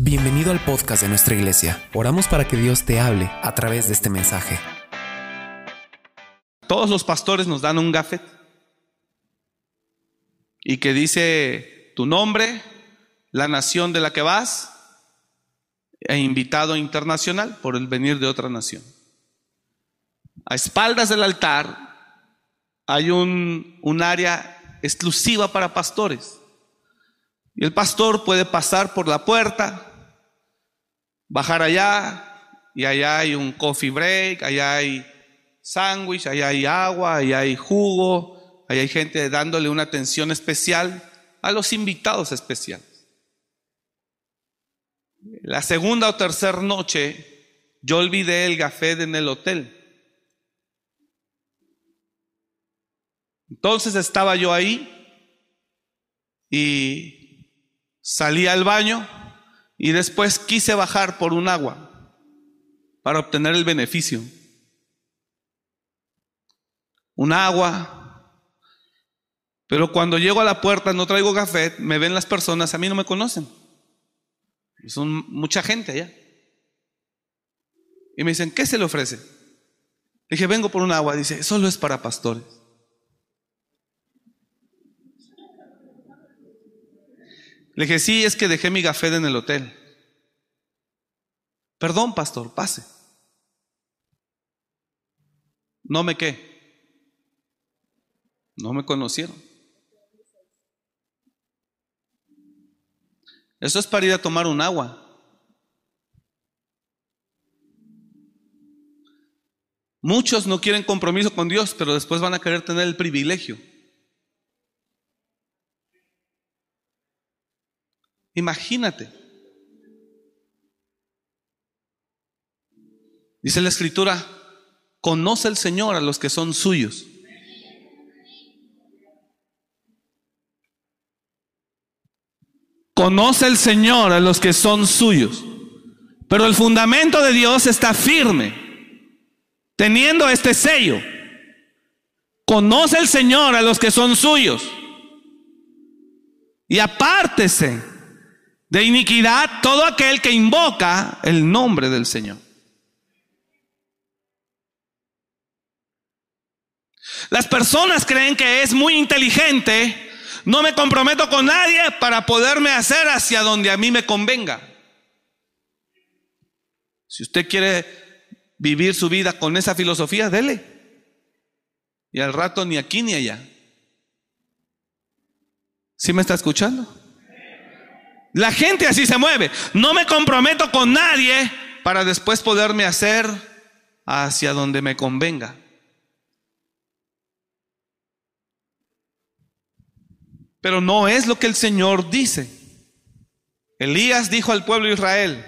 Bienvenido al podcast de nuestra iglesia. Oramos para que Dios te hable a través de este mensaje. Todos los pastores nos dan un gafet y que dice tu nombre, la nación de la que vas e invitado internacional por el venir de otra nación. A espaldas del altar hay un, un área exclusiva para pastores. Y el pastor puede pasar por la puerta, bajar allá, y allá hay un coffee break, allá hay sándwich, allá hay agua, allá hay jugo, allá hay gente dándole una atención especial a los invitados especiales. La segunda o tercera noche, yo olvidé el gafet en el hotel. Entonces estaba yo ahí y salí al baño y después quise bajar por un agua para obtener el beneficio. Un agua. Pero cuando llego a la puerta no traigo café, me ven las personas, a mí no me conocen. Son mucha gente allá. Y me dicen, ¿qué se le ofrece? Le dije, vengo por un agua. Dice, solo es para pastores. Le dije, sí, es que dejé mi gafé en el hotel. Perdón, pastor, pase. No me qué. No me conocieron. Eso es para ir a tomar un agua. Muchos no quieren compromiso con Dios, pero después van a querer tener el privilegio. Imagínate. Dice la escritura, conoce el Señor a los que son suyos. Conoce el Señor a los que son suyos. Pero el fundamento de Dios está firme, teniendo este sello. Conoce el Señor a los que son suyos. Y apártese de iniquidad todo aquel que invoca el nombre del Señor. Las personas creen que es muy inteligente, no me comprometo con nadie para poderme hacer hacia donde a mí me convenga. Si usted quiere vivir su vida con esa filosofía, dele. Y al rato ni aquí ni allá. ¿Sí me está escuchando? La gente así se mueve. No me comprometo con nadie para después poderme hacer hacia donde me convenga. Pero no es lo que el Señor dice. Elías dijo al pueblo de Israel,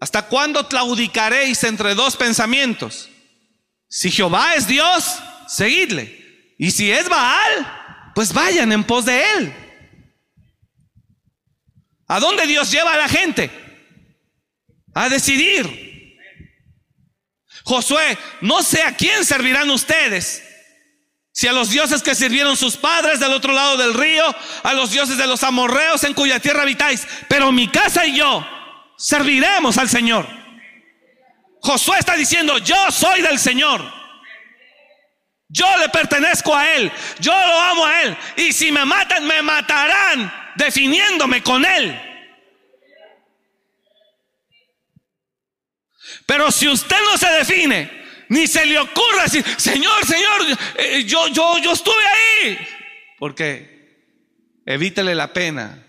¿hasta cuándo claudicaréis entre dos pensamientos? Si Jehová es Dios, seguidle. Y si es Baal, pues vayan en pos de él. ¿A dónde Dios lleva a la gente? A decidir. Josué, no sé a quién servirán ustedes. Si a los dioses que sirvieron sus padres del otro lado del río, a los dioses de los amorreos en cuya tierra habitáis, pero mi casa y yo serviremos al Señor. Josué está diciendo, yo soy del Señor. Yo le pertenezco a Él. Yo lo amo a Él. Y si me matan, me matarán definiéndome con Él. Pero si usted no se define, ni se le ocurra decir, Señor, Señor, eh, yo, yo, yo estuve ahí. Porque evítele la pena.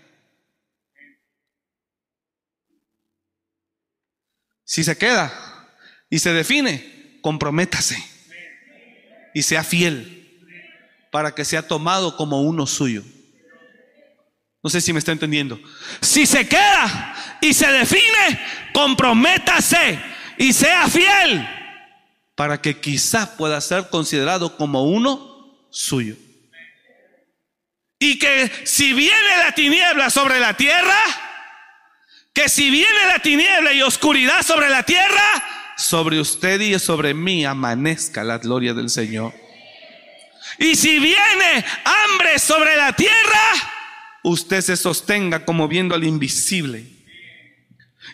Si se queda y se define, comprométase y sea fiel para que sea tomado como uno suyo. No sé si me está entendiendo. Si se queda y se define, comprométase y sea fiel para que quizás pueda ser considerado como uno suyo. Y que si viene la tiniebla sobre la tierra, que si viene la tiniebla y oscuridad sobre la tierra, sobre usted y sobre mí amanezca la gloria del Señor. Y si viene hambre sobre la tierra, usted se sostenga como viendo al invisible.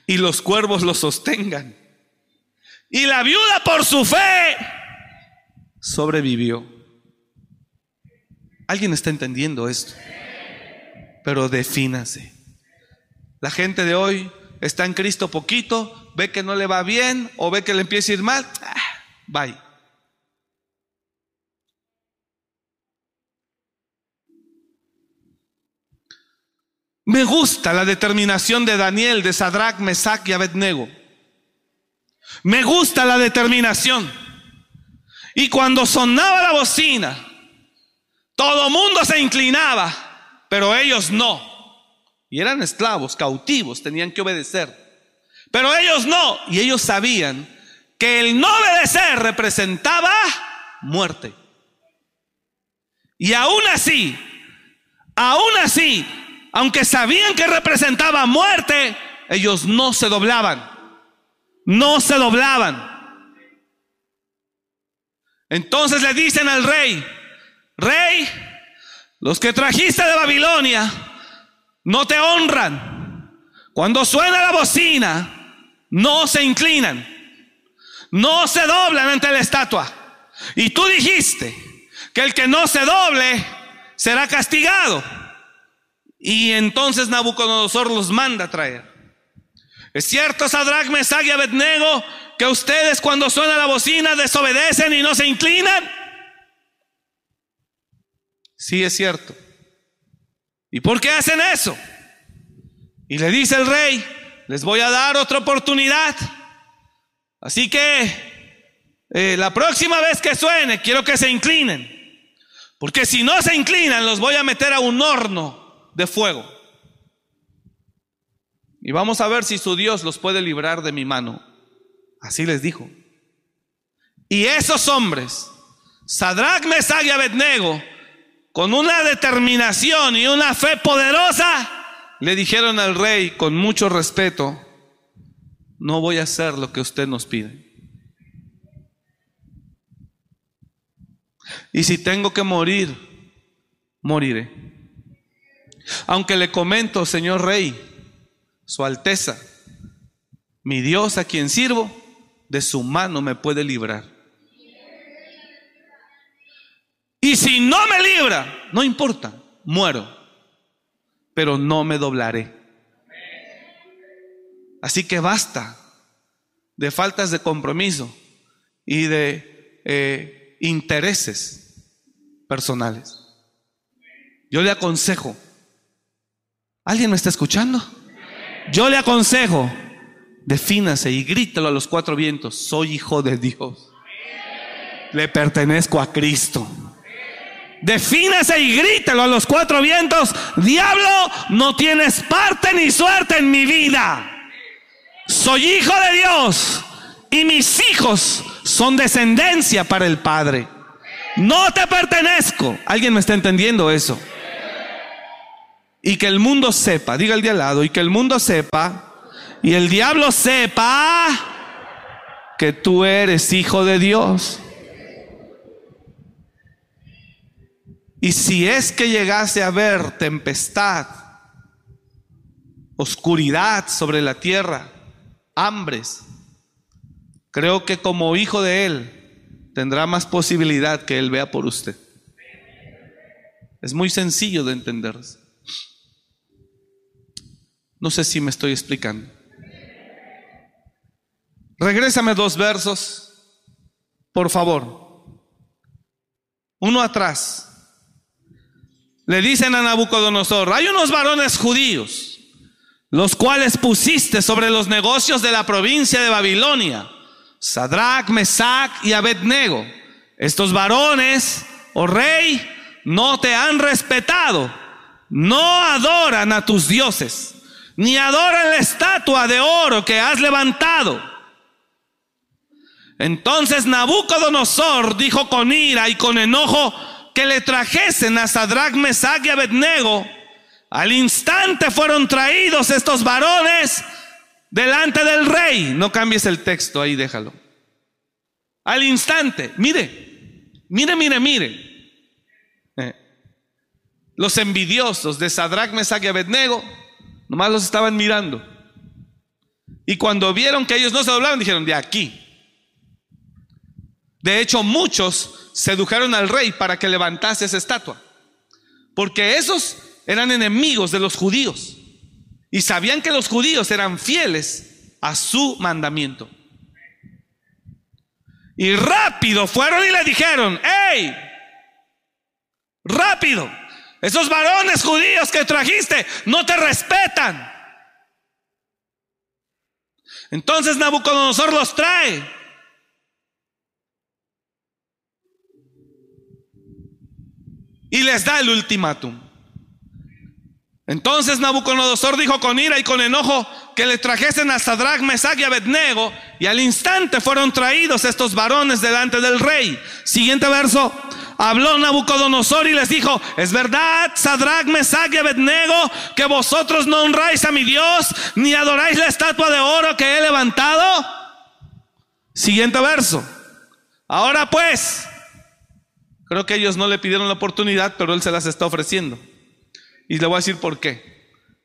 y los cuervos los sostengan. Y la viuda por su fe sobrevivió. ¿Alguien está entendiendo esto? Pero defínase. La gente de hoy está en Cristo poquito, ve que no le va bien o ve que le empieza a ir mal. Ah, bye. Me gusta la determinación de Daniel, de Sadrach, Mesach y Abednego. Me gusta la determinación. Y cuando sonaba la bocina, todo mundo se inclinaba, pero ellos no. Y eran esclavos, cautivos, tenían que obedecer. Pero ellos no. Y ellos sabían que el no obedecer representaba muerte. Y aún así, aún así, aunque sabían que representaba muerte, ellos no se doblaban. No se doblaban. Entonces le dicen al rey, rey, los que trajiste de Babilonia no te honran. Cuando suena la bocina, no se inclinan, no se doblan ante la estatua. Y tú dijiste que el que no se doble será castigado. Y entonces Nabucodonosor los manda a traer. Es cierto, Sadrach, Mesach y Abednego, que ustedes cuando suena la bocina desobedecen y no se inclinan. Sí, es cierto. ¿Y por qué hacen eso? Y le dice el rey, les voy a dar otra oportunidad. Así que eh, la próxima vez que suene, quiero que se inclinen. Porque si no se inclinan, los voy a meter a un horno de fuego. Y vamos a ver si su Dios los puede librar de mi mano. Así les dijo. Y esos hombres, Sadrach, Mesach y Abednego, con una determinación y una fe poderosa, le dijeron al rey con mucho respeto, no voy a hacer lo que usted nos pide. Y si tengo que morir, moriré. Aunque le comento, Señor Rey, Su Alteza, mi Dios a quien sirvo, de su mano me puede librar. Y si no me libra, no importa, muero, pero no me doblaré. Así que basta de faltas de compromiso y de eh, intereses personales. Yo le aconsejo ¿Alguien me está escuchando? Yo le aconsejo, defínase y grítelo a los cuatro vientos, soy hijo de Dios. Le pertenezco a Cristo. Defínase y grítelo a los cuatro vientos, diablo, no tienes parte ni suerte en mi vida. Soy hijo de Dios y mis hijos son descendencia para el Padre. No te pertenezco. ¿Alguien me está entendiendo eso? Y que el mundo sepa, diga el de al lado, y que el mundo sepa, y el diablo sepa que tú eres hijo de Dios. Y si es que llegase a haber tempestad, oscuridad sobre la tierra, hambres, creo que como hijo de Él tendrá más posibilidad que Él vea por usted. Es muy sencillo de entenderse. No sé si me estoy explicando. Regrésame dos versos, por favor. Uno atrás. Le dicen a Nabucodonosor, hay unos varones judíos, los cuales pusiste sobre los negocios de la provincia de Babilonia, Sadrach, Mesach y Abednego. Estos varones, oh rey, no te han respetado, no adoran a tus dioses ni adoran la estatua de oro que has levantado. Entonces Nabucodonosor dijo con ira y con enojo que le trajesen a Sadrach, Mesach y Abednego. Al instante fueron traídos estos varones delante del rey. No cambies el texto, ahí déjalo. Al instante, mire, mire, mire, mire. Eh, los envidiosos de Sadrach, Mesach y Abednego Nomás los estaban mirando. Y cuando vieron que ellos no se doblaban, dijeron, de aquí. De hecho, muchos sedujeron al rey para que levantase esa estatua. Porque esos eran enemigos de los judíos. Y sabían que los judíos eran fieles a su mandamiento. Y rápido fueron y le dijeron, hey, rápido, esos varones judíos que trajiste no te respetan. Entonces Nabucodonosor los trae. Y les da el ultimátum. Entonces Nabucodonosor dijo con ira y con enojo que le trajesen a Sadrach, Mesach y Abednego, y al instante fueron traídos estos varones delante del rey. Siguiente verso. Habló Nabucodonosor y les dijo, es verdad, Sadrach, Mesach y Abednego, que vosotros no honráis a mi Dios, ni adoráis la estatua de oro que he levantado. Siguiente verso. Ahora pues, creo que ellos no le pidieron la oportunidad, pero él se las está ofreciendo. Y le voy a decir por qué.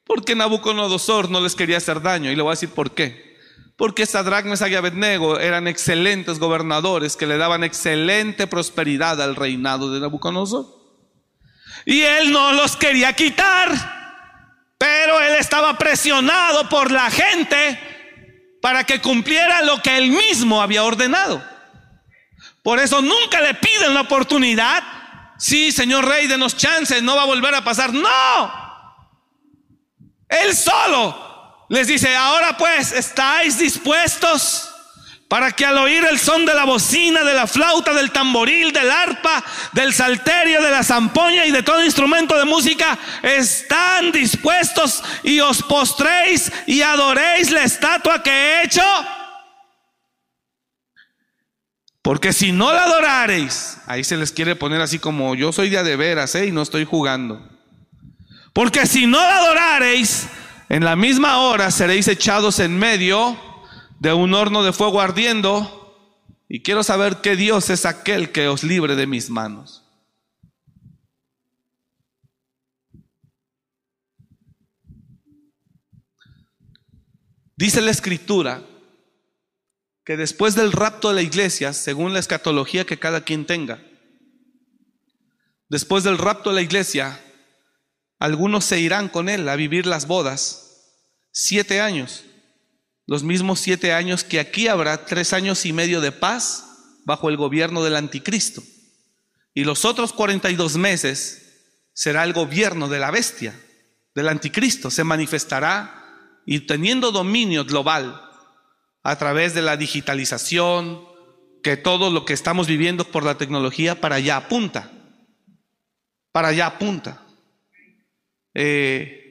Porque Nabucodonosor no les quería hacer daño. Y le voy a decir por qué. Porque Sadrach, Mesach y Abednego eran excelentes gobernadores que le daban excelente prosperidad al reinado de Nabucodonosor. Y él no los quería quitar, pero él estaba presionado por la gente para que cumpliera lo que él mismo había ordenado. Por eso nunca le piden la oportunidad. Sí, señor rey, denos chance, no va a volver a pasar. No. Él solo les dice, ahora pues, ¿estáis dispuestos? Para que al oír el son de la bocina, de la flauta, del tamboril, del arpa, del salterio, de la zampoña y de todo instrumento de música, están dispuestos y os postréis y adoréis la estatua que he hecho. Porque si no la adorareis, ahí se les quiere poner así como yo soy de de veras ¿eh? y no estoy jugando. Porque si no la adorareis, en la misma hora seréis echados en medio de un horno de fuego ardiendo. Y quiero saber qué Dios es aquel que os libre de mis manos. Dice la escritura que después del rapto de la iglesia, según la escatología que cada quien tenga, después del rapto de la iglesia, algunos se irán con él a vivir las bodas siete años, los mismos siete años que aquí habrá tres años y medio de paz bajo el gobierno del anticristo. Y los otros 42 meses será el gobierno de la bestia, del anticristo. Se manifestará y teniendo dominio global a través de la digitalización, que todo lo que estamos viviendo por la tecnología para allá apunta. Para allá apunta. Eh,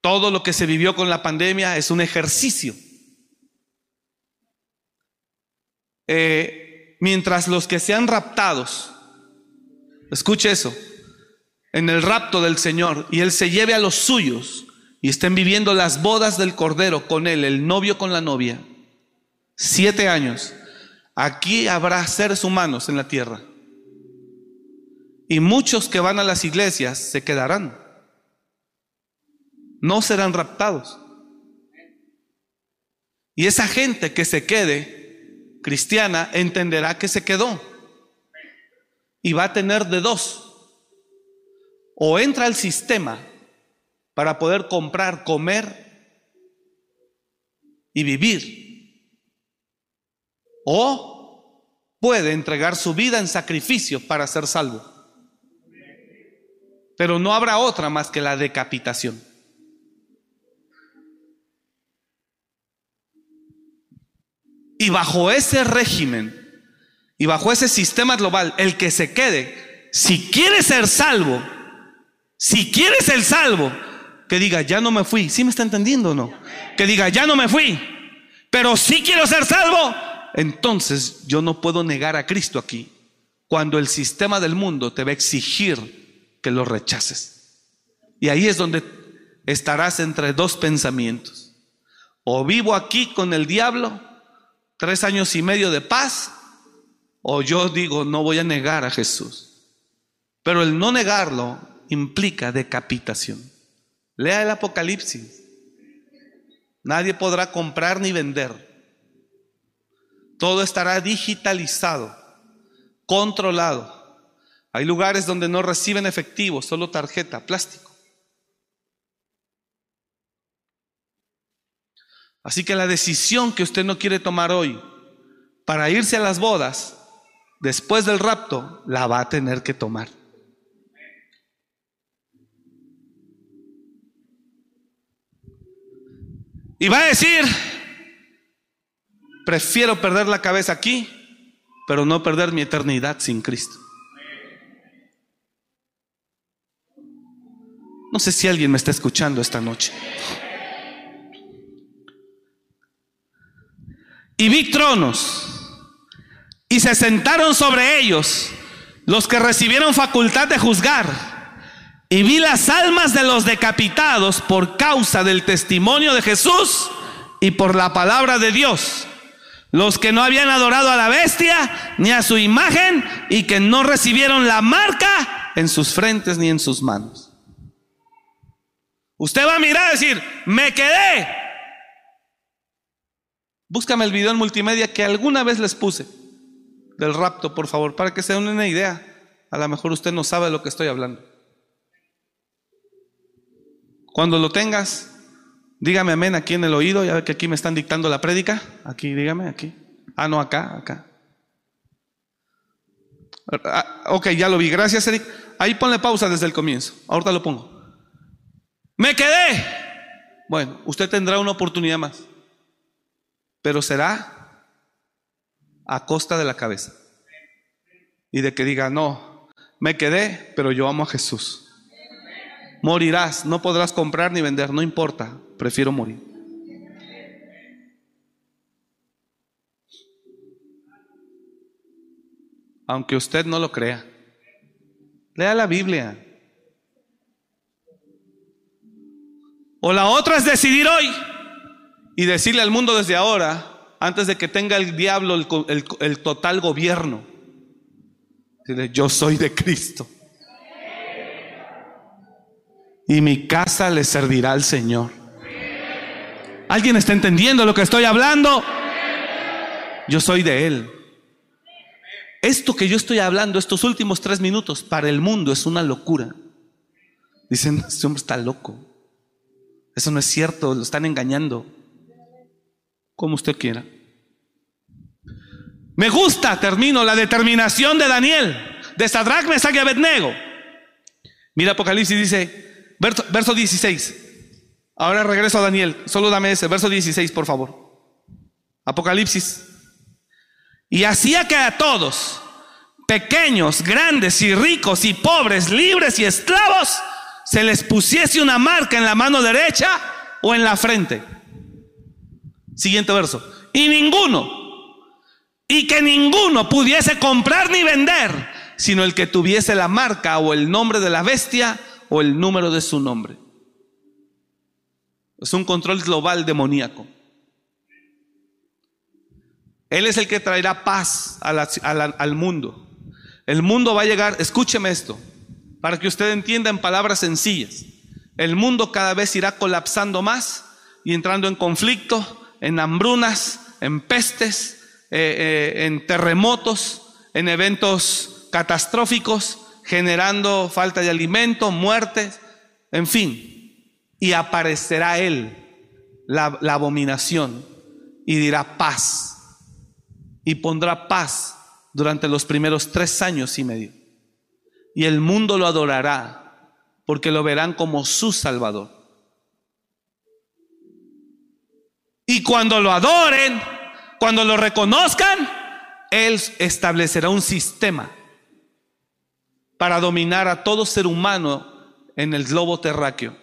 todo lo que se vivió con la pandemia es un ejercicio. Eh, mientras los que sean raptados, escuche eso, en el rapto del Señor y Él se lleve a los suyos y estén viviendo las bodas del Cordero con Él, el novio con la novia, siete años, aquí habrá seres humanos en la tierra. Y muchos que van a las iglesias se quedarán no serán raptados. Y esa gente que se quede cristiana entenderá que se quedó. Y va a tener de dos. O entra al sistema para poder comprar, comer y vivir. O puede entregar su vida en sacrificio para ser salvo. Pero no habrá otra más que la decapitación. Y bajo ese régimen y bajo ese sistema global, el que se quede, si quiere ser salvo, si quiere ser salvo, que diga, ya no me fui. ¿Sí me está entendiendo o no? Que diga, ya no me fui, pero si quiero ser salvo, entonces yo no puedo negar a Cristo aquí, cuando el sistema del mundo te va a exigir que lo rechaces. Y ahí es donde estarás entre dos pensamientos. O vivo aquí con el diablo tres años y medio de paz, o yo digo, no voy a negar a Jesús. Pero el no negarlo implica decapitación. Lea el Apocalipsis. Nadie podrá comprar ni vender. Todo estará digitalizado, controlado. Hay lugares donde no reciben efectivo, solo tarjeta, plástico. Así que la decisión que usted no quiere tomar hoy para irse a las bodas, después del rapto, la va a tener que tomar. Y va a decir, prefiero perder la cabeza aquí, pero no perder mi eternidad sin Cristo. No sé si alguien me está escuchando esta noche. Y vi tronos y se sentaron sobre ellos los que recibieron facultad de juzgar. Y vi las almas de los decapitados por causa del testimonio de Jesús y por la palabra de Dios. Los que no habían adorado a la bestia ni a su imagen y que no recibieron la marca en sus frentes ni en sus manos. Usted va a mirar y decir, me quedé. Búscame el video en multimedia que alguna vez les puse del rapto, por favor, para que se den una idea. A lo mejor usted no sabe de lo que estoy hablando. Cuando lo tengas, dígame amén aquí en el oído. Ya que aquí me están dictando la prédica. Aquí, dígame, aquí. Ah, no, acá, acá. Ah, ok, ya lo vi. Gracias, Eric. Ahí ponle pausa desde el comienzo. Ahorita lo pongo. Me quedé. Bueno, usted tendrá una oportunidad más, pero será a costa de la cabeza. Y de que diga, no, me quedé, pero yo amo a Jesús. Morirás, no podrás comprar ni vender, no importa, prefiero morir. Aunque usted no lo crea, lea la Biblia. O la otra es decidir hoy y decirle al mundo desde ahora, antes de que tenga el diablo el, total gobierno, yo soy de Cristo. Y mi casa le servirá al Señor. ¿Alguien está entendiendo lo que estoy hablando? Yo soy de Él. Esto que yo estoy hablando, estos últimos tres minutos, para el mundo es una locura. Dicen, este hombre está loco. Eso no es cierto, lo están engañando. Como usted quiera. Me gusta, termino, la determinación de Daniel, de Sadrach, Mesach y Abednego. Mira Apocalipsis dice, verso, verso 16. Ahora regreso a Daniel, solo dame ese, verso 16, por favor. Apocalipsis. Y hacía que a todos, pequeños, grandes y ricos y pobres, libres y esclavos, se les pusiese una marca en la mano derecha o en la frente. Siguiente verso. Y ninguno, y que ninguno pudiese comprar ni vender, sino el que tuviese la marca o el nombre de la bestia o el número de su nombre. Es un control global demoníaco. Él es el que traerá paz al mundo. El mundo va a llegar, escúcheme esto, para que usted entienda en palabras sencillas. El mundo cada vez irá colapsando más y entrando en conflicto, en hambrunas, en pestes, eh, eh, en terremotos, en eventos catastróficos, generando falta de alimento, muertes, en fin. Y aparecerá Él, la, la abominación, y dirá paz. Y pondrá paz durante los primeros tres años y medio y el mundo lo adorará porque lo verán como su Salvador. Y cuando lo adoren, cuando lo reconozcan, Él establecerá un sistema para dominar a todo ser humano en el globo terráqueo.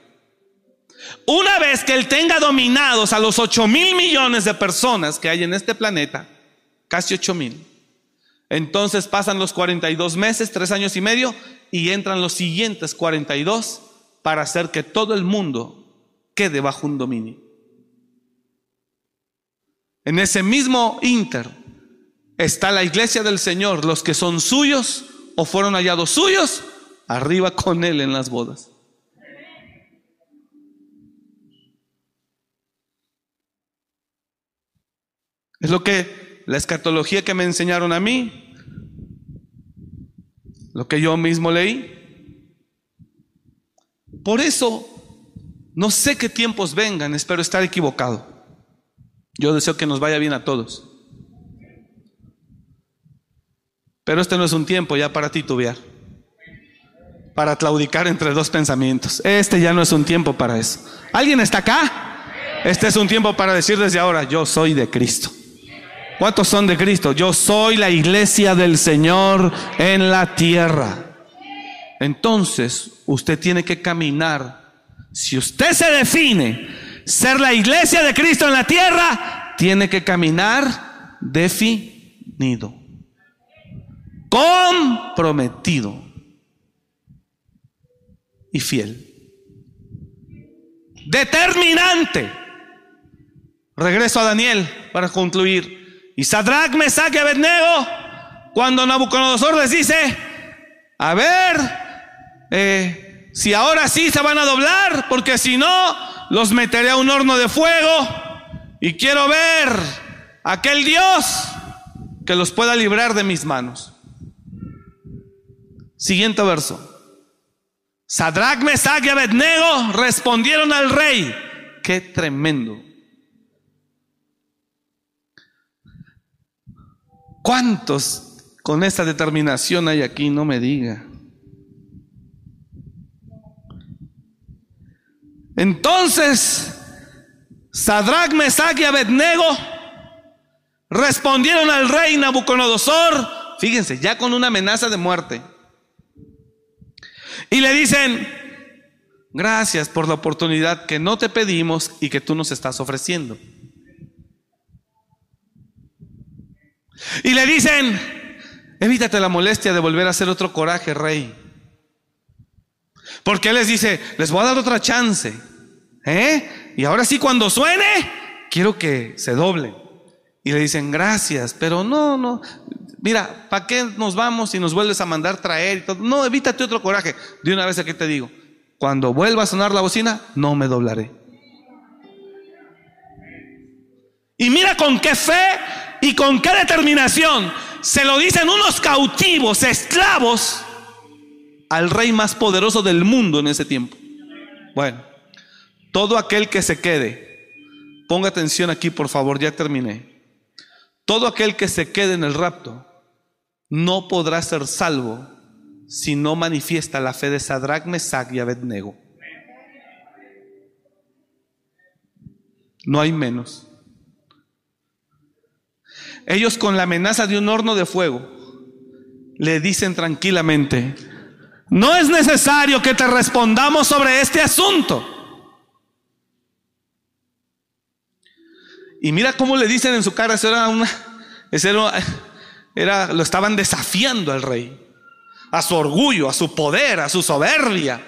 Una vez que Él tenga dominados a los 8 mil millones de personas que hay en este planeta, casi 8 mil, entonces pasan los 42 meses, tres años y medio, y entran los siguientes 42 para hacer que todo el mundo quede bajo un dominio. En ese mismo inter está la iglesia del Señor, los que son suyos o fueron hallados suyos, arriba con Él en las bodas. Es lo que la escatología que me enseñaron a mí, lo que yo mismo leí. Por eso, no sé qué tiempos vengan, espero estar equivocado. Yo deseo que nos vaya bien a todos. Pero este no es un tiempo ya para titubear, para claudicar entre dos pensamientos. Este ya no es un tiempo para eso. ¿Alguien está acá? Este es un tiempo para decir desde ahora, yo soy de Cristo. ¿Cuántos son de Cristo? Yo soy la iglesia del Señor en la tierra. Entonces, usted tiene que caminar. Si usted se define ser la iglesia de Cristo en la tierra, tiene que caminar definido, comprometido y fiel. Determinante. Regreso a Daniel para concluir. Y Sadrach, Mesach y Abednego, cuando Nabucodonosor les dice, a ver, eh, si ahora sí se van a doblar, porque si no, los meteré a un horno de fuego y quiero ver aquel Dios que los pueda librar de mis manos. Siguiente verso. Sadrach, Mesach y Abednego respondieron al rey. Qué tremendo. ¿Cuántos con esta determinación hay aquí? No me diga. Entonces, Sadrach, Mesach y Abednego respondieron al rey Nabucodonosor, fíjense, ya con una amenaza de muerte. Y le dicen, gracias por la oportunidad que no te pedimos y que tú nos estás ofreciendo. Y le dicen, evítate la molestia de volver a hacer otro coraje, rey. Porque les dice, les voy a dar otra chance. ¿eh? Y ahora sí, cuando suene, quiero que se doble. Y le dicen, gracias, pero no, no. Mira, ¿para qué nos vamos y nos vuelves a mandar traer y todo? No, evítate otro coraje. De una vez aquí te digo, cuando vuelva a sonar la bocina, no me doblaré. Y mira con qué fe y con qué determinación se lo dicen unos cautivos, esclavos, al rey más poderoso del mundo en ese tiempo. Bueno, todo aquel que se quede, ponga atención aquí por favor, ya terminé. Todo aquel que se quede en el rapto no podrá ser salvo si no manifiesta la fe de Sadrach, Mesach y Abednego. No hay menos. Ellos con la amenaza de un horno de fuego le dicen tranquilamente, no es necesario que te respondamos sobre este asunto. Y mira cómo le dicen en su cara, eso era una, era, lo estaban desafiando al rey, a su orgullo, a su poder, a su soberbia.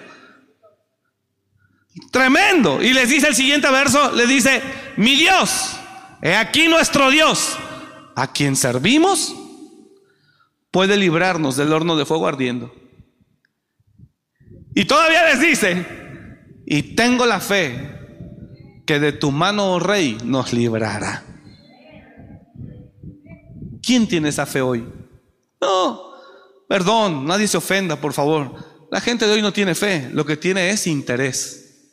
Tremendo. Y les dice el siguiente verso, le dice, mi Dios, he aquí nuestro Dios, a quien servimos, puede librarnos del horno de fuego ardiendo. Y todavía les dice, y tengo la fe que de tu mano, oh rey, nos librará. ¿Quién tiene esa fe hoy? No, perdón, nadie se ofenda, por favor. La gente de hoy no tiene fe, lo que tiene es interés.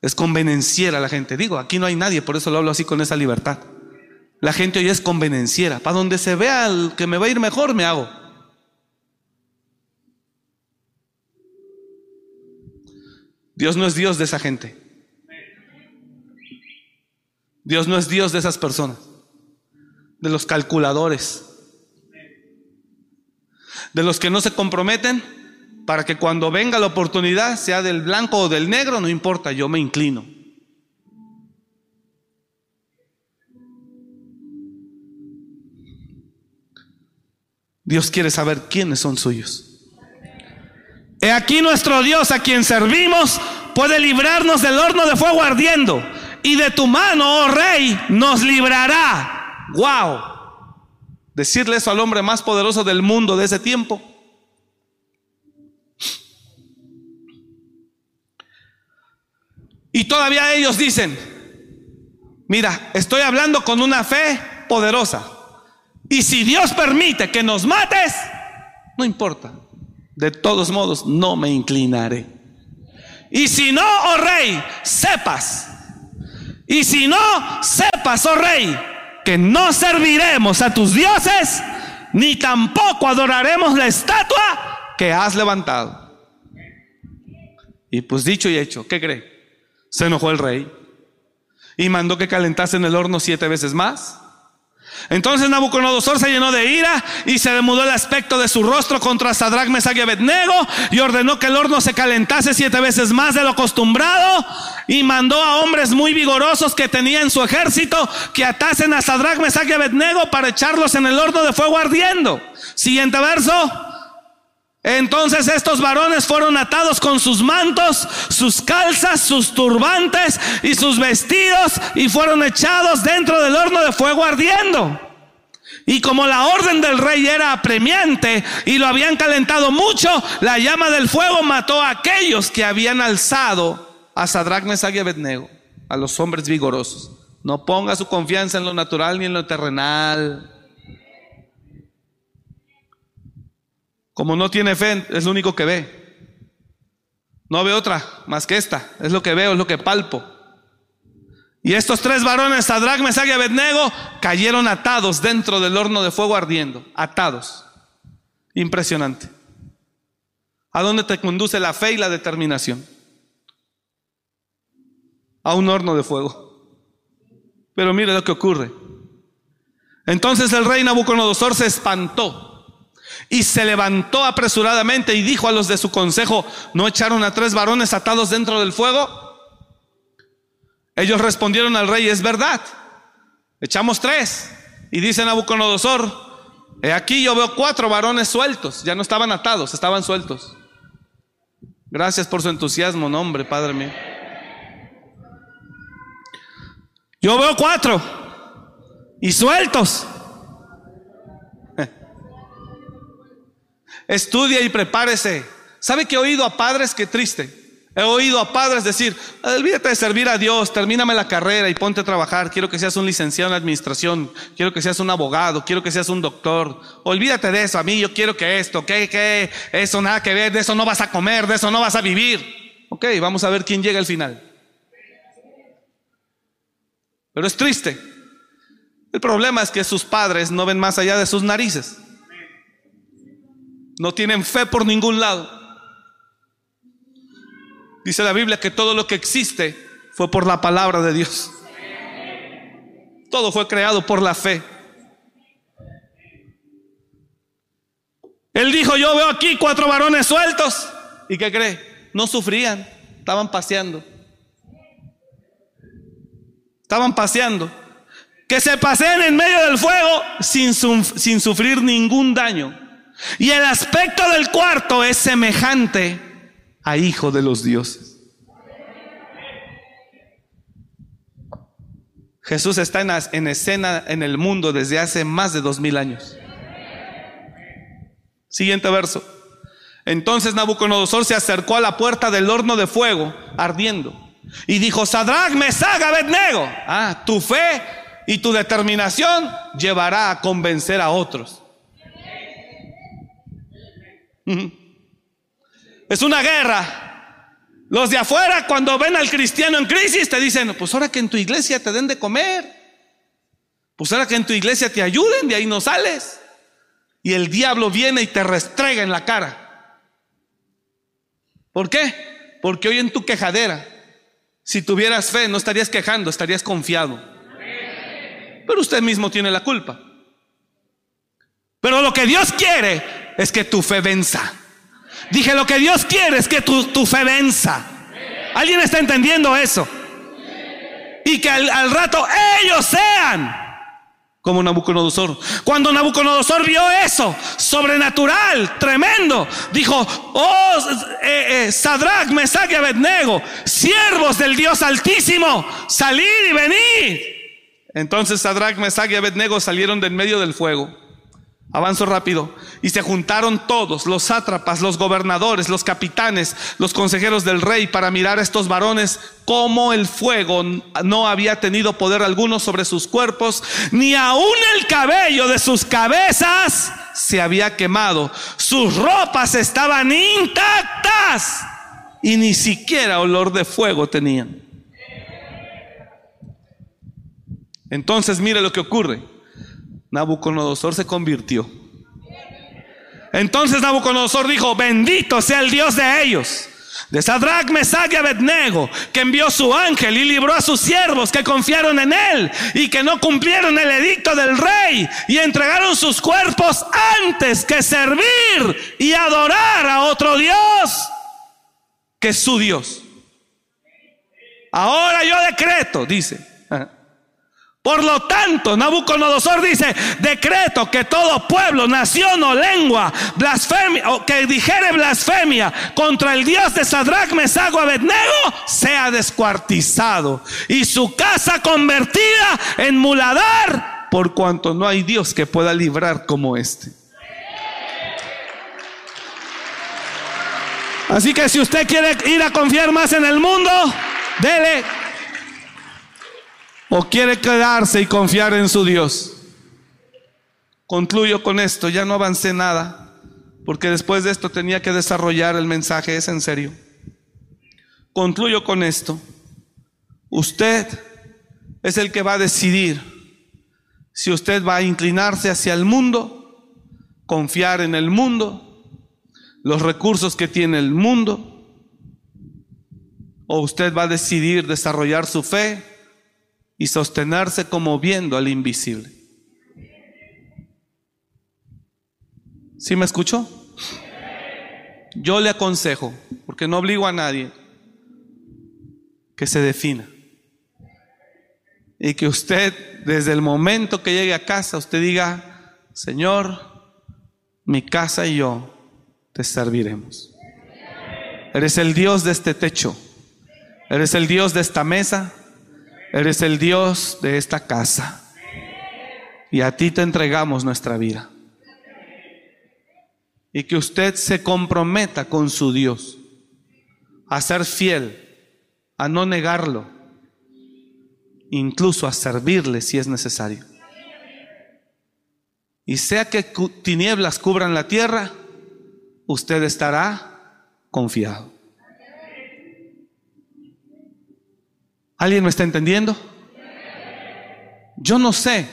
Es convenenciera la gente. Digo, aquí no hay nadie, por eso lo hablo así con esa libertad. La gente hoy es convenenciera. Para donde se vea que me va a ir mejor, me hago. Dios no es Dios de esa gente. Dios no es Dios de esas personas, de los calculadores, de los que no se comprometen para que cuando venga la oportunidad, sea del blanco o del negro, no importa, yo me inclino. Dios quiere saber quiénes son suyos. He aquí nuestro Dios a quien servimos puede librarnos del horno de fuego ardiendo y de tu mano, oh rey, nos librará. Wow. Decirle eso al hombre más poderoso del mundo de ese tiempo. Y todavía ellos dicen, Mira, estoy hablando con una fe poderosa. Y si Dios permite que nos mates, no importa. De todos modos, no me inclinaré. Y si no, oh rey, sepas. Y si no, sepas, oh rey, que no serviremos a tus dioses, ni tampoco adoraremos la estatua que has levantado. Y pues dicho y hecho, ¿qué cree? Se enojó el rey y mandó que calentasen el horno siete veces más entonces Nabucodonosor se llenó de ira y se demudó el aspecto de su rostro contra Sadrach, Mesach y Abednego y ordenó que el horno se calentase siete veces más de lo acostumbrado y mandó a hombres muy vigorosos que tenía en su ejército que atasen a Sadrach, Mesach y Abednego para echarlos en el horno de fuego ardiendo. Siguiente verso. Entonces estos varones fueron atados con sus mantos, sus calzas, sus turbantes y sus vestidos y fueron echados dentro del horno de fuego ardiendo. Y como la orden del rey era apremiante y lo habían calentado mucho, la llama del fuego mató a aquellos que habían alzado a Sadrach, Mesach y Abednego, a los hombres vigorosos. No ponga su confianza en lo natural ni en lo terrenal. Como no tiene fe, es lo único que ve. No ve otra más que esta. Es lo que veo, es lo que palpo. Y estos tres varones, Sadrach, Mesach y Abednego, cayeron atados dentro del horno de fuego ardiendo. Atados. Impresionante. ¿A dónde te conduce la fe y la determinación? A un horno de fuego. Pero mire lo que ocurre. Entonces el rey Nabucodonosor se espantó y se levantó apresuradamente y dijo a los de su consejo, ¿no echaron a tres varones atados dentro del fuego? Ellos respondieron al rey, es verdad, echamos tres. Y dice Nabucodonosor, he aquí yo veo cuatro varones sueltos, ya no estaban atados, estaban sueltos. Gracias por su entusiasmo, nombre, Padre mío. Yo veo cuatro y sueltos. Estudia y prepárese. ¿Sabe que he oído a padres que triste? He oído a padres decir, olvídate de servir a Dios, termíname la carrera y ponte a trabajar. Quiero que seas un licenciado en administración, quiero que seas un abogado, quiero que seas un doctor. Olvídate de eso, a mí yo quiero que esto, que, que, eso nada que ver, de eso no vas a comer, de eso no vas a vivir. Ok, vamos a ver quién llega al final. Pero es triste. El problema es que sus padres no ven más allá de sus narices. No tienen fe por ningún lado. Dice la Biblia que todo lo que existe fue por la palabra de Dios. Todo fue creado por la fe. Él dijo, yo veo aquí cuatro varones sueltos. ¿Y qué cree? No sufrían, estaban paseando. Estaban paseando. Que se paseen en medio del fuego sin, sin sufrir ningún daño. Y el aspecto del cuarto es semejante a hijo de los dioses. Jesús está en, escena en el mundo desde hace más de dos mil años. Siguiente verso. Entonces Nabucodonosor se acercó a la puerta del horno de fuego ardiendo y dijo, Sadrach, Mesach, Abednego, ah, tu fe y tu determinación llevará a convencer a otros. Es una guerra. Los de afuera cuando ven al cristiano en crisis te dicen, pues ahora que en tu iglesia te den de comer, pues ahora que en tu iglesia te ayuden, de ahí no sales. Y el diablo viene y te restrega en la cara. ¿Por qué? Porque hoy en tu quejadera, si tuvieras fe, no estarías quejando, estarías confiado. Pero usted mismo tiene la culpa. Pero lo que Dios quiere es que tu fe venza. Dije, lo que Dios quiere es que tu, tu fe venza. ¿Alguien está entendiendo eso? Y que al, rato ellos sean como Nabucodonosor. Cuando Nabucodonosor vio eso, sobrenatural, tremendo, dijo, oh, eh, eh, Sadrach, Mesach y Abednego, siervos del Dios Altísimo, salid y venid. Entonces Sadrach, Mesach y Abednego salieron del medio del fuego Avanzo rápido. Y se juntaron todos, los sátrapas, los gobernadores, los capitanes, los consejeros del rey, para mirar a estos varones como el fuego no había tenido poder alguno sobre sus cuerpos, ni aun el cabello de sus cabezas se había quemado. Sus ropas estaban intactas y ni siquiera olor de fuego tenían. Entonces mire lo que ocurre. Nabucodonosor se convirtió. Entonces Nabucodonosor dijo, bendito sea el Dios de ellos, de Sadrach, Mesach y Abednego, que envió su ángel y libró a sus siervos que confiaron en él y que no cumplieron el edicto del rey y entregaron sus cuerpos antes que servir y adorar a otro Dios que su Dios. Ahora yo decreto, dice, por lo tanto, Nabucodonosor dice, decreto que todo pueblo, nación o lengua blasfemia, o que dijere blasfemia contra el Dios de Sadrach, Mesach o Abednego, sea descuartizado y su casa convertida en muladar, por cuanto no hay Dios que pueda librar como este. Así que si usted quiere ir a confiar más en el mundo, dele o quiere quedarse y confiar en su Dios. Concluyo con esto, ya no avancé nada, porque después de esto tenía que desarrollar el mensaje, es en serio. Concluyo con esto. Usted es el que va a decidir si usted va a inclinarse hacia el mundo, confiar en el mundo, los recursos que tiene el mundo, o usted va a decidir desarrollar su fe y sostenerse como viendo al invisible. ¿Sí me escuchó? Yo le aconsejo, porque no obligo a nadie, que se defina. Y que usted, desde el momento que llegue a casa, usted diga, Señor, mi casa y yo te serviremos. Eres el Dios de este techo. Eres el Dios de esta mesa. Eres el Dios de esta casa. Y a ti te entregamos nuestra vida. Y que usted se comprometa con su Dios a ser fiel, a no negarlo, incluso a servirle si es necesario. Y sea que tinieblas cubran la tierra, usted estará confiado. ¿Alguien me está entendiendo? Yo no sé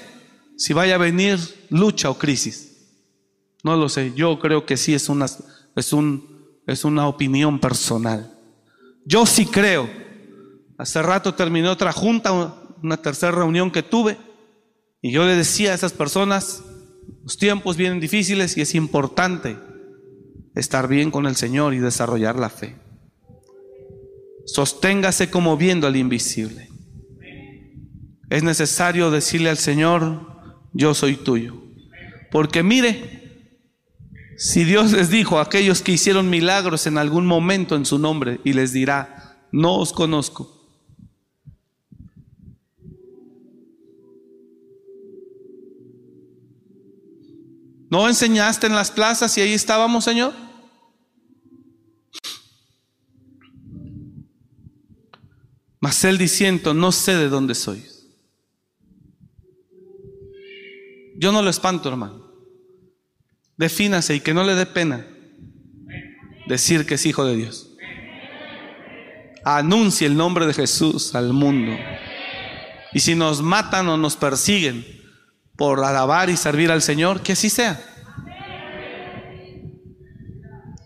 si vaya a venir lucha o crisis. No lo sé. Yo creo que sí es una, es un, es una opinión personal. Yo sí creo. Hace rato terminé otra junta, una tercera reunión que tuve, y yo le decía a esas personas, los tiempos vienen difíciles y es importante estar bien con el Señor y desarrollar la fe. Sosténgase como viendo al invisible. Es necesario decirle al Señor, yo soy tuyo. Porque mire, si Dios les dijo a aquellos que hicieron milagros en algún momento en su nombre y les dirá, no os conozco. ¿No enseñaste en las plazas y ahí estábamos, Señor? Mas él diciendo, no sé de dónde soy. Yo no lo espanto, hermano. Defínase y que no le dé pena decir que es hijo de Dios. Anuncie el nombre de Jesús al mundo. Y si nos matan o nos persiguen por alabar y servir al Señor, que así sea.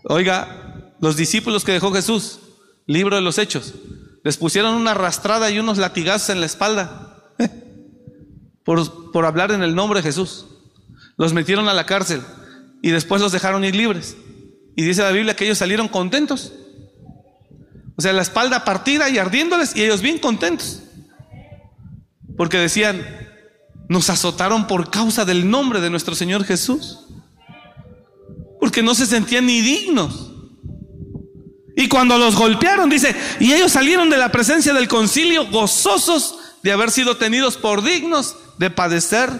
Oiga, los discípulos que dejó Jesús, libro de los hechos, les pusieron una arrastrada y unos latigazos en la espalda por, por hablar en el nombre de Jesús. Los metieron a la cárcel y después los dejaron ir libres. Y dice la Biblia que ellos salieron contentos. O sea, la espalda partida y ardiéndoles y ellos bien contentos. Porque decían, nos azotaron por causa del nombre de nuestro Señor Jesús. Porque no se sentían ni dignos. Y cuando los golpearon, dice, y ellos salieron de la presencia del concilio gozosos de haber sido tenidos por dignos de padecer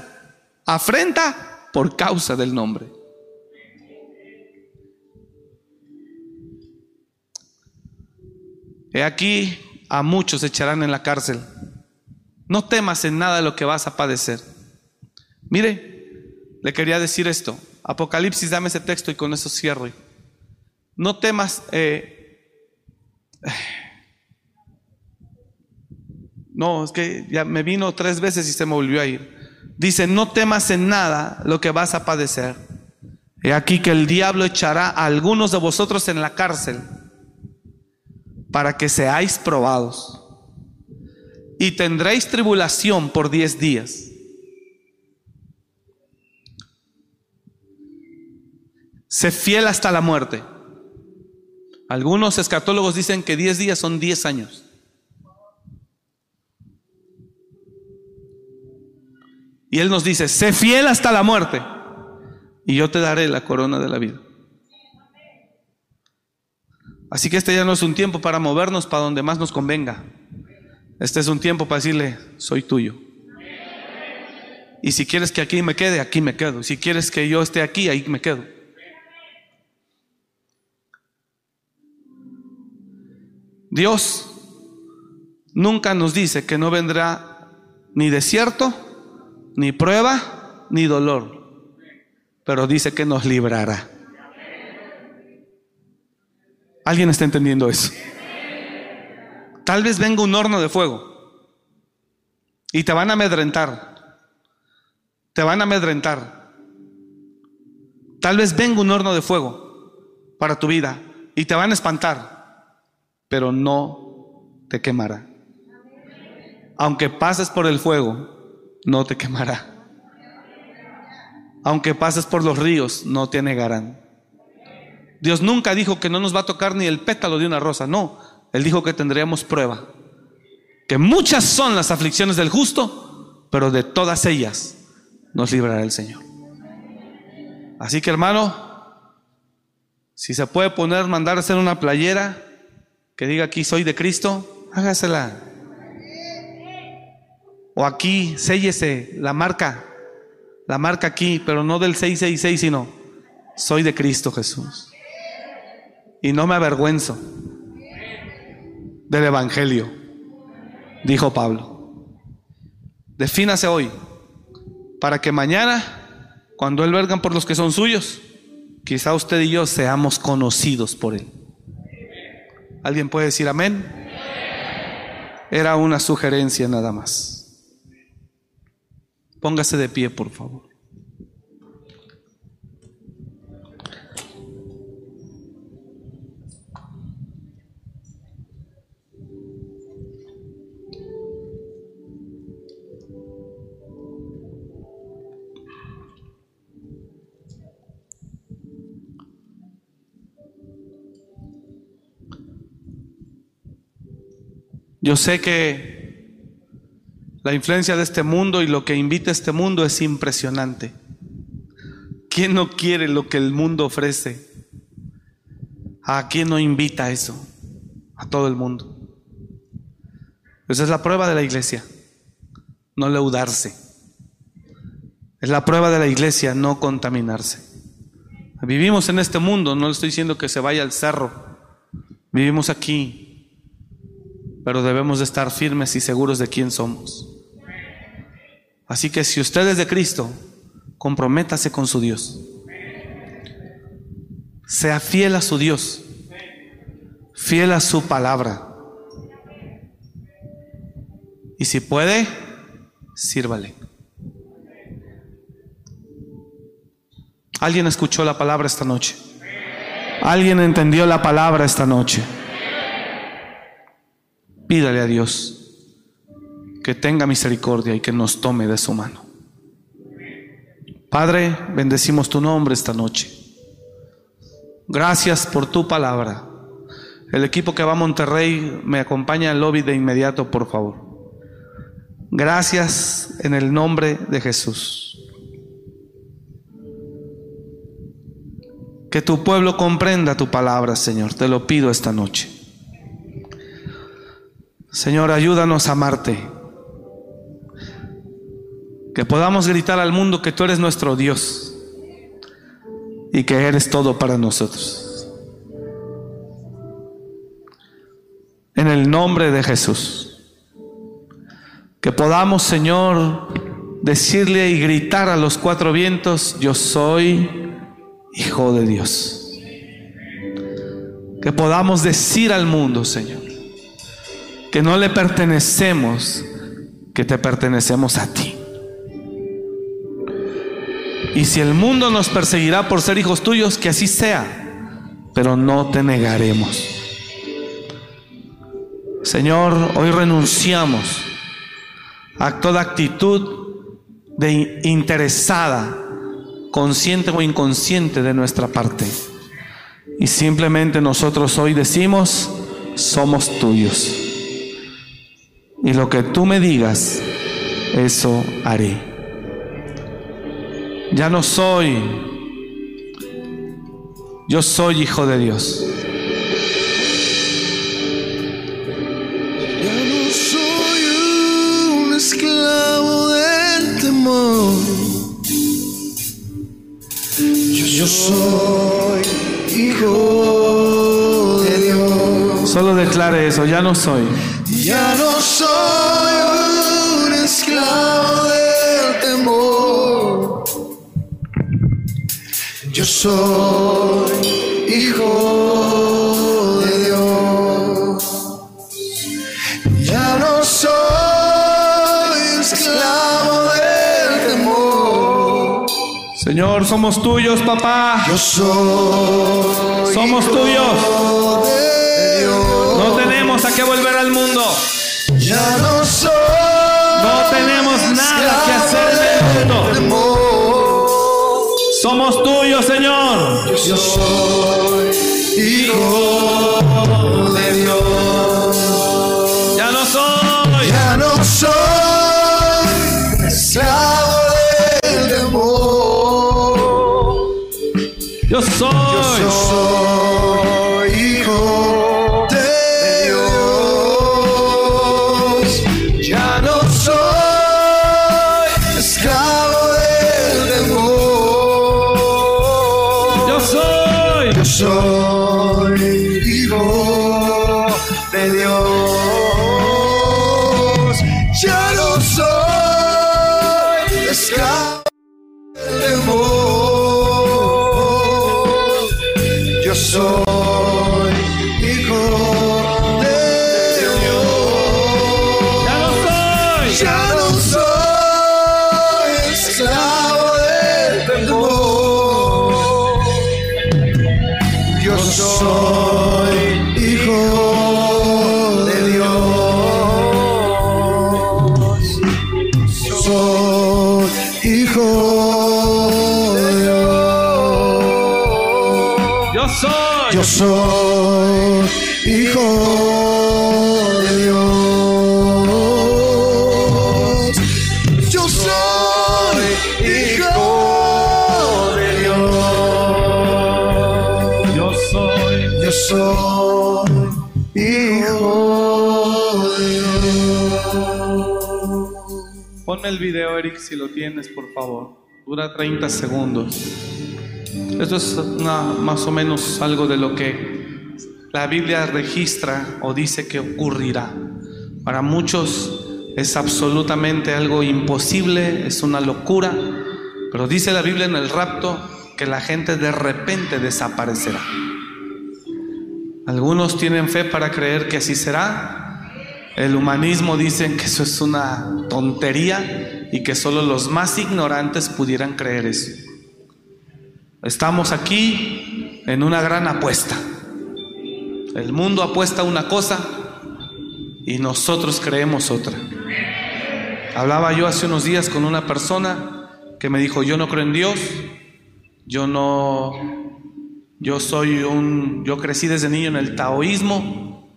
afrenta por causa del nombre. He aquí a muchos echarán en la cárcel. No temas en nada lo que vas a padecer. Mire, le quería decir esto. Apocalipsis, dame ese texto y con eso cierro. No temas. Eh, no, es que ya me vino tres veces y se me volvió a ir. Dice, no temas en nada lo que vas a padecer. He aquí que el diablo echará a algunos de vosotros en la cárcel para que seáis probados. Y tendréis tribulación por diez días. Sé fiel hasta la muerte. Algunos escatólogos dicen que diez días son diez años. Y Él nos dice, sé fiel hasta la muerte y yo te daré la corona de la vida. Así que este ya no es un tiempo para movernos para donde más nos convenga. Este es un tiempo para decirle, soy tuyo. Y si quieres que aquí me quede, aquí me quedo. Si quieres que yo esté aquí, ahí me quedo. Dios nunca nos dice que no vendrá ni desierto, ni prueba, ni dolor. Pero dice que nos librará. ¿Alguien está entendiendo eso? Tal vez venga un horno de fuego y te van a amedrentar. Te van a amedrentar. Tal vez venga un horno de fuego para tu vida y te van a espantar, pero no te quemará. Aunque pases por el fuego, no te quemará. Aunque pases por los ríos, no te anegarán. Dios nunca dijo que no nos va a tocar ni el pétalo de una rosa, no. Él dijo que tendríamos prueba. Que muchas son las aflicciones del justo, pero de todas ellas nos librará el Señor. Así que hermano, si se puede poner, mandar a hacer una playera que diga aquí soy de Cristo, hágasela. O aquí, séllese la marca, la marca aquí, pero no del 666, sino soy de Cristo Jesús y no me avergüenzo del Evangelio, dijo Pablo. Defínase hoy para que mañana, cuando Él vergan por los que son suyos, quizá usted y yo seamos conocidos por Él. ¿Alguien puede decir amén? Era una sugerencia nada más. Póngase de pie, por favor. Yo sé que la influencia de este mundo y lo que invita este mundo es impresionante. ¿Quién no quiere lo que el mundo ofrece? ¿A quién no invita eso? A todo el mundo. Esa es la prueba de la iglesia, no leudarse. Es la prueba de la iglesia, no contaminarse. Vivimos en este mundo, no le estoy diciendo que se vaya al cerro. Vivimos aquí, pero debemos de estar firmes y seguros de quién somos. Así que si usted es de Cristo, comprométase con su Dios. Sea fiel a su Dios, fiel a su palabra. Y si puede, sírvale. ¿Alguien escuchó la palabra esta noche? ¿Alguien entendió la palabra esta noche? Pídale a Dios que tenga misericordia y que nos tome de su mano. Padre, bendecimos tu nombre esta noche. Gracias por tu palabra. El equipo que va a Monterrey me acompaña al lobby de inmediato, por favor. Gracias en el nombre de Jesús. Que tu pueblo comprenda tu palabra, Señor. Te lo pido esta noche. Señor, ayúdanos a amarte. Que podamos gritar al mundo que tú eres nuestro Dios y que eres todo para nosotros. En el nombre de Jesús. Que podamos, Señor, decirle y gritar a los cuatro vientos, yo soy hijo de Dios. Que podamos decir al mundo, Señor, que no le pertenecemos, que te pertenecemos a ti. Y si el mundo nos perseguirá por ser hijos tuyos, que así sea, pero no te negaremos. Señor, hoy renunciamos a toda actitud de interesada, consciente o inconsciente de nuestra parte. Y simplemente nosotros hoy decimos, somos tuyos. Y lo que tú me digas, eso haré. Ya no soy, yo soy hijo de Dios. Ya no soy un esclavo del temor. Yo, yo soy hijo de Dios. Solo declare eso, ya no soy. Ya no soy un esclavo del temor. Yo soy hijo de Dios. Ya no soy esclavo del temor. Señor, somos tuyos, papá. Yo soy Somos hijo tuyos. de Ya no soy No tenemos nada que hacer mundo. temor. Somos tuyos, Señor. Yo soy hijo de Dios. Ya no soy. Ya no soy esclavo del. Yo soy. Yo Yo soy hijo de Dios. Yo soy hijo de Dios. Yo soy. Yo soy hijo de Dios. Ponme el video, Eric, si lo tienes, por favor. Dura 30 segundos. Esto es más o menos algo de lo que la Biblia registra o dice que ocurrirá. Para muchos es absolutamente algo imposible, es una locura, pero dice la Biblia en el rapto que la gente de repente desaparecerá. Algunos tienen fe para creer que así será. El humanismo dicen que eso es una tontería y que solo los más ignorantes pudieran creer eso. Estamos aquí en una gran apuesta. El mundo apuesta una cosa y nosotros creemos otra. Hablaba yo hace unos días con una persona que me dijo, yo no creo en Dios, yo no, yo soy un, yo crecí desde niño en el taoísmo,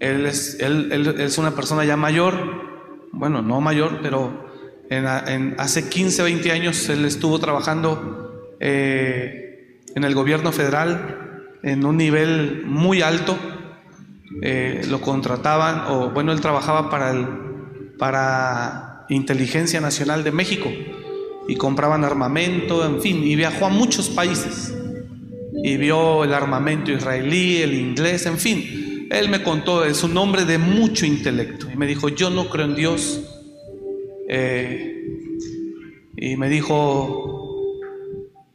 él es, él, él es una persona ya mayor, bueno, no mayor, pero en, en- hace 15, 20 años él estuvo trabajando eh, en el gobierno federal en un nivel muy alto. Eh, lo contrataban, o bueno, él trabajaba para, el, para Inteligencia Nacional de México y compraban armamento, en fin, y viajó a muchos países y vio el armamento israelí, el inglés, en fin. Él me contó, es un hombre de mucho intelecto y me dijo, yo no creo en Dios. Eh, y me dijo,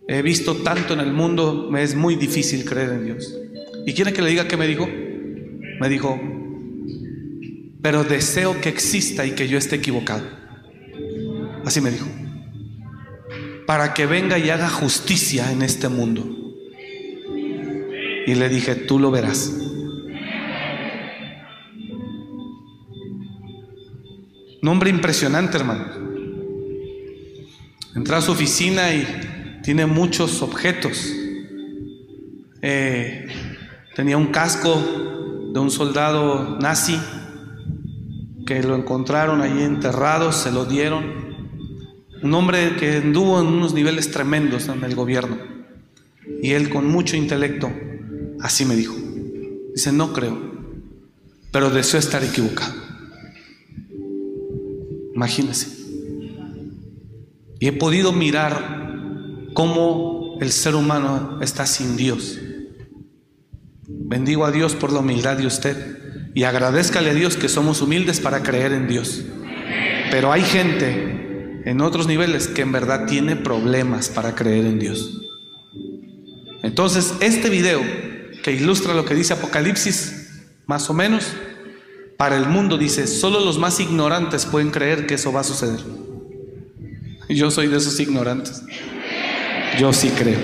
he visto tanto en el mundo, me es muy difícil creer en Dios. ¿Y quiere que le diga qué me dijo? Me dijo, pero deseo que exista y que yo esté equivocado. Así me dijo. Para que venga y haga justicia en este mundo. Y le dije, tú lo verás. Nombre impresionante, hermano. Entra a su oficina y tiene muchos objetos. Eh, tenía un casco de un soldado nazi que lo encontraron ahí enterrado, se lo dieron. Un hombre que anduvo en unos niveles tremendos en el gobierno. Y él con mucho intelecto, así me dijo. Dice, no creo, pero deseo estar equivocado. Imagínense. Y he podido mirar cómo el ser humano está sin Dios. Bendigo a Dios por la humildad de usted y agradezcale a Dios que somos humildes para creer en Dios. Pero hay gente en otros niveles que en verdad tiene problemas para creer en Dios. Entonces, este video que ilustra lo que dice Apocalipsis, más o menos, para el mundo dice, solo los más ignorantes pueden creer que eso va a suceder. Yo soy de esos ignorantes. Yo sí creo.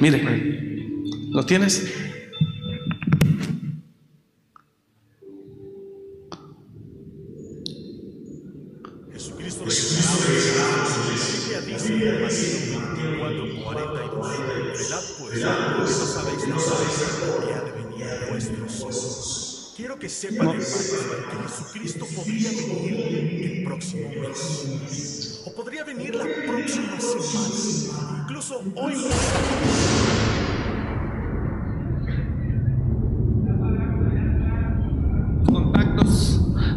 Mire, ¿lo tienes? Jesucristo regresará. La Biblia dice en Mateo 24, 42. Velad porque no sabéis no sabéis que ha de venir vuestros. Quiero que sepan, hermanos, que Jesucristo podría venir el próximo mes. O podría venir la próxima semana. Incluso hoy mismo.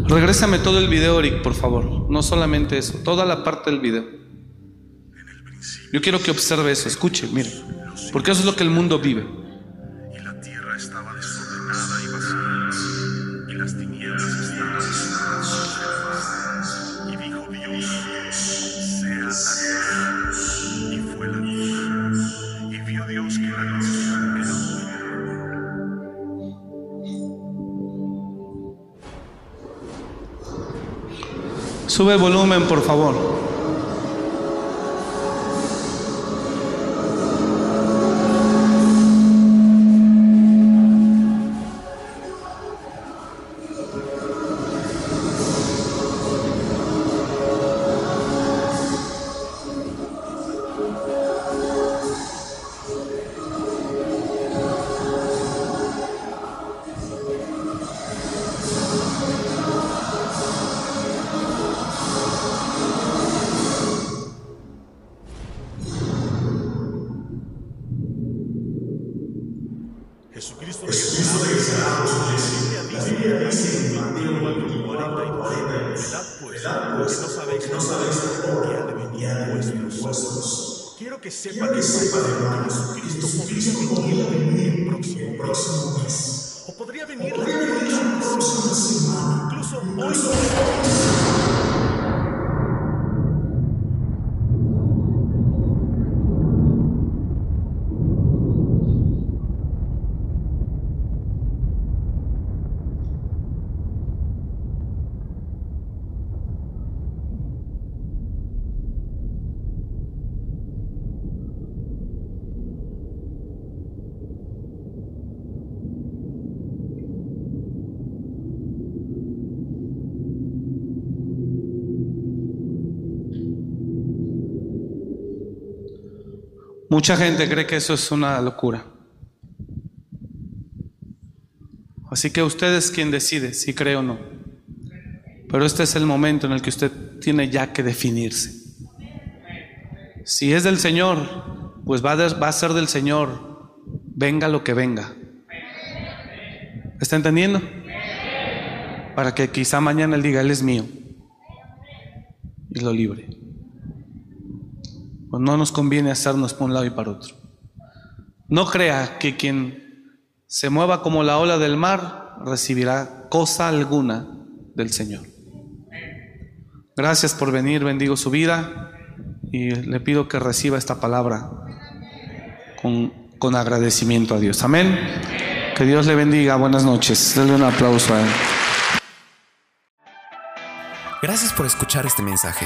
Regrésame todo el video, Eric, por favor. No solamente eso, toda la parte del video. Yo quiero que observe eso, escuche, mire. Porque eso es lo que el mundo vive. Sube volumen, por favor. Mucha gente cree que eso es una locura. Así que usted es quien decide si cree o no. Pero este es el momento en el que usted tiene ya que definirse. Si es del Señor, pues va a, ser del Señor, venga lo que venga. ¿Está entendiendo? Para que quizá mañana Él diga, Él es mío. y lo libre. No nos conviene hacernos por un lado y para otro. No crea que quien se mueva como la ola del mar recibirá cosa alguna del Señor. Gracias por venir, bendigo su vida y le pido que reciba esta palabra con, con agradecimiento a Dios. Amén. Que Dios le bendiga. Buenas noches. Denle un aplauso a él. Gracias por escuchar este mensaje.